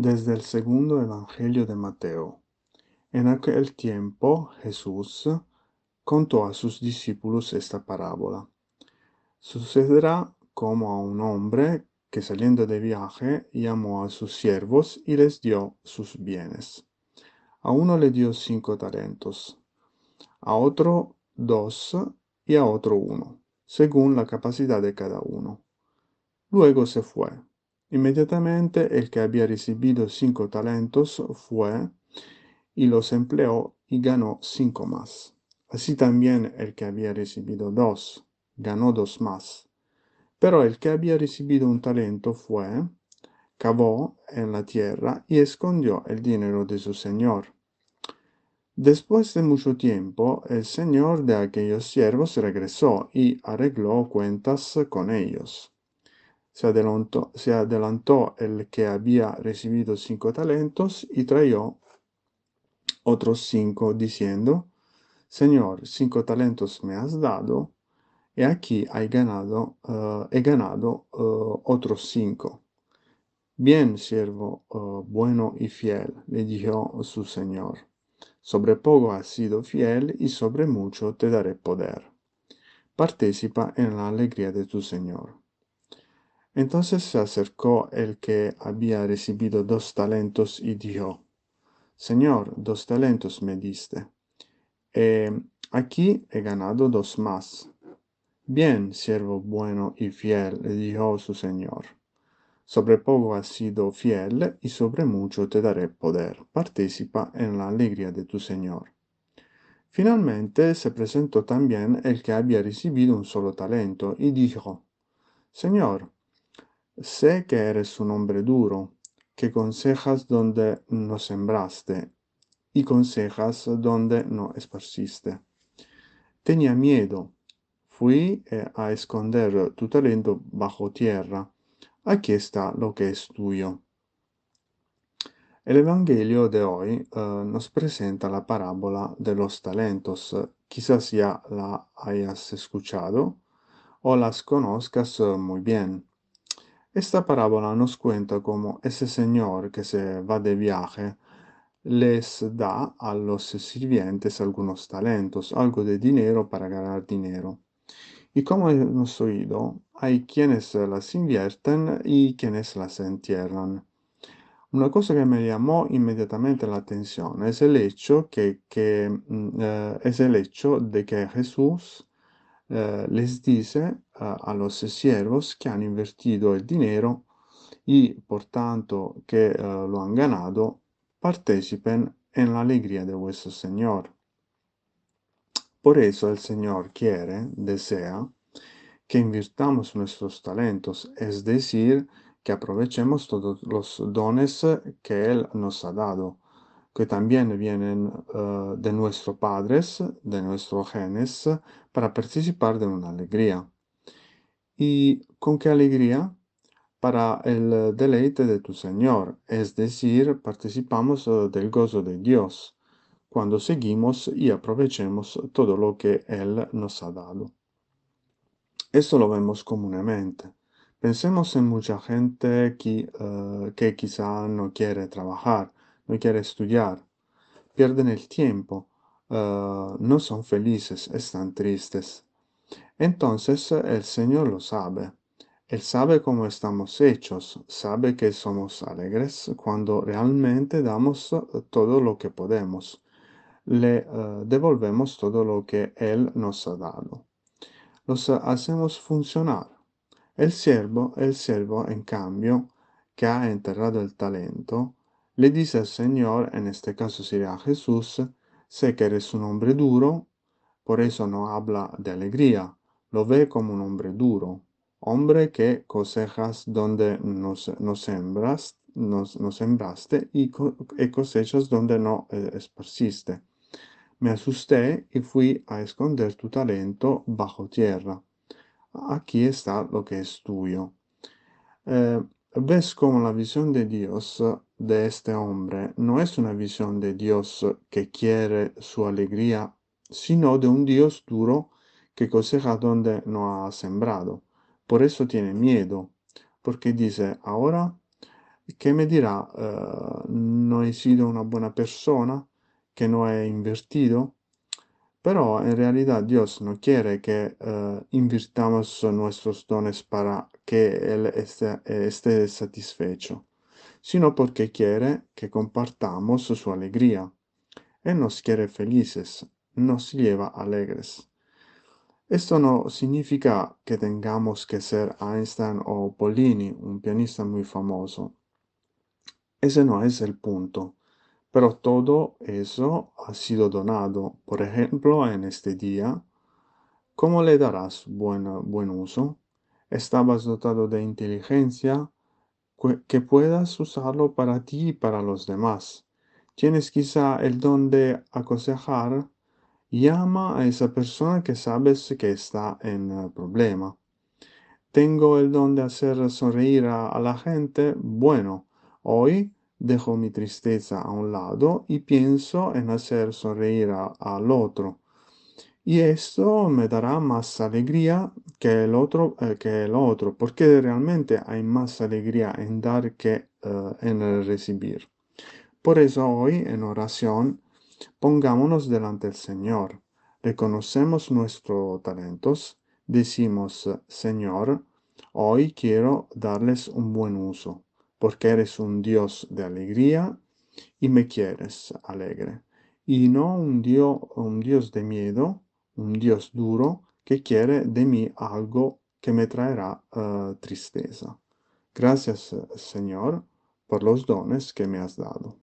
Desde el segundo Evangelio de Mateo. En aquel tiempo Jesús contó a sus discípulos esta parábola. Sucederá como a un hombre que saliendo de viaje llamó a sus siervos y les dio sus bienes. A uno le dio cinco talentos, a otro dos y a otro uno, según la capacidad de cada uno. Luego se fue. Inmediatamente el que había recibido cinco talentos fue y los empleó y ganó cinco más. Así también el que había recibido dos ganó dos más. Pero el que había recibido un talento fue, cavó en la tierra y escondió el dinero de su señor. Después de mucho tiempo, el señor de aquellos siervos regresó y arregló cuentas con ellos se adelantó, se adelantó el que había recibido cinco talentos y trayó otros cinco, diciendo, Señor, cinco talentos me has dado, y aquí hay ganado, he ganado uh, otros cinco. Bien, siervo uh, bueno y fiel, le dijo su Señor. Sobre poco has sido fiel y sobre mucho te daré poder. Participa en la alegría de tu Señor. Entonces se acercó el que había recibido dos talentos y dijo, Señor, dos talentos me diste. Eh, aquí he ganado dos más. Bien, siervo bueno y fiel, le dijo su Señor. Sobre poco has sido fiel y sobre mucho te daré poder. Participa en la alegría de tu Señor. Finalmente se presentó también el que había recibido un solo talento y dijo, Señor, Sé que eres un hombre duro, que consejas donde no sembraste y consejas donde no esparciste. Tenía miedo. Fui eh, a esconder tu talento bajo tierra. Aquí está lo que es tuyo. El Evangelio de hoy eh, nos presenta la parábola de los talentos. Quizás ya la hayas escuchado o las conozcas eh, muy bien. Esta parábola nos cuenta cómo ese señor que se va de viaje les da a los sirvientes algunos talentos, algo de dinero para ganar dinero. Y como hemos oído, hay quienes las invierten y quienes las entierran. Una cosa que me llamó inmediatamente la atención es el hecho, que, mm, eh, el hecho de que Jesús eh, les dice a los siervos que han invertido el dinero y por tanto que eh, lo han ganado, participen en la alegría de vuestro Señor. Por eso el Señor quiere, desea, que invirtamos nuestros talentos, es decir, que aprovechemos todos los dones que Él nos ha dado que también vienen uh, de nuestros padres, de nuestros genes, para participar de una alegría. ¿Y con qué alegría? Para el deleite de tu Señor, es decir, participamos uh, del gozo de Dios, cuando seguimos y aprovechemos todo lo que Él nos ha dado. Esto lo vemos comúnmente. Pensemos en mucha gente que, que quizá no quiere trabajar, no quiere estudiar, pierden el tiempo, uh, no son felices, están tristes. Entonces el Señor lo sabe. Él sabe cómo estamos hechos, sabe que somos alegres cuando realmente damos todo lo que podemos. Le devolvemos todo lo que Él nos ha dado. Los hacemos funcionar. El siervo, el siervo, en cambio, que ha enterrado el talento, le dice al Señor, en este caso sería Jesús, sé que eres un hombre duro, por eso no habla de alegría, lo ve como un hombre duro, hombre que cosejas donde no, sembras, no, sembraste y, cosechas donde no eh, esparciste. Me asusté y fui a esconder tu talento bajo tierra. Aquí está lo que es tuyo. Eh, ves como la visión de Dios de este hombre no es una visión de Dios que quiere su alegría, sino de un Dios duro que cosecha donde no ha sembrado. Por eso tiene miedo, porque dice, ahora que me dirá, eh, no he sido una buena persona, que no he invertido, pero en realidad Dios no quiere que eh, invirtamos nuestros dones para que Él esté satisfecho, sino porque quiere que compartamos su alegría. Él nos quiere felices, nos lleva alegres. Esto no significa que tengamos que ser Einstein o Pollini, un pianista muy famoso. Ese no es el punto. Pero todo eso ha sido donado. Por ejemplo, en este día, ¿cómo le darás buen, buen uso? Estabas dotado de inteligencia que puedas usarlo para ti y para los demás. Tienes quizá el don de aconsejar. Llama a esa persona que sabes que está en eh, problema. Tengo el don de hacer sonreír a la gente. Bueno, hoy dejo mi tristeza a un lado y pienso en hacer sonreír al otro. Y esto me dará más alegría que el otro, eh, otro, porque realmente hay más alegría en dar que eh, en recibir. Por eso hoy en oración pongámonos delante del Señor, reconocemos nuestros talentos, decimos, Señor, hoy quiero darles un buen uso porque eres un Dios de alegría y me quieres alegre. Y no un Dios, un Dios de miedo, un Dios duro que quiere de mí algo que me traerá uh, tristeza. Gracias, Señor, por los dones que me has dado.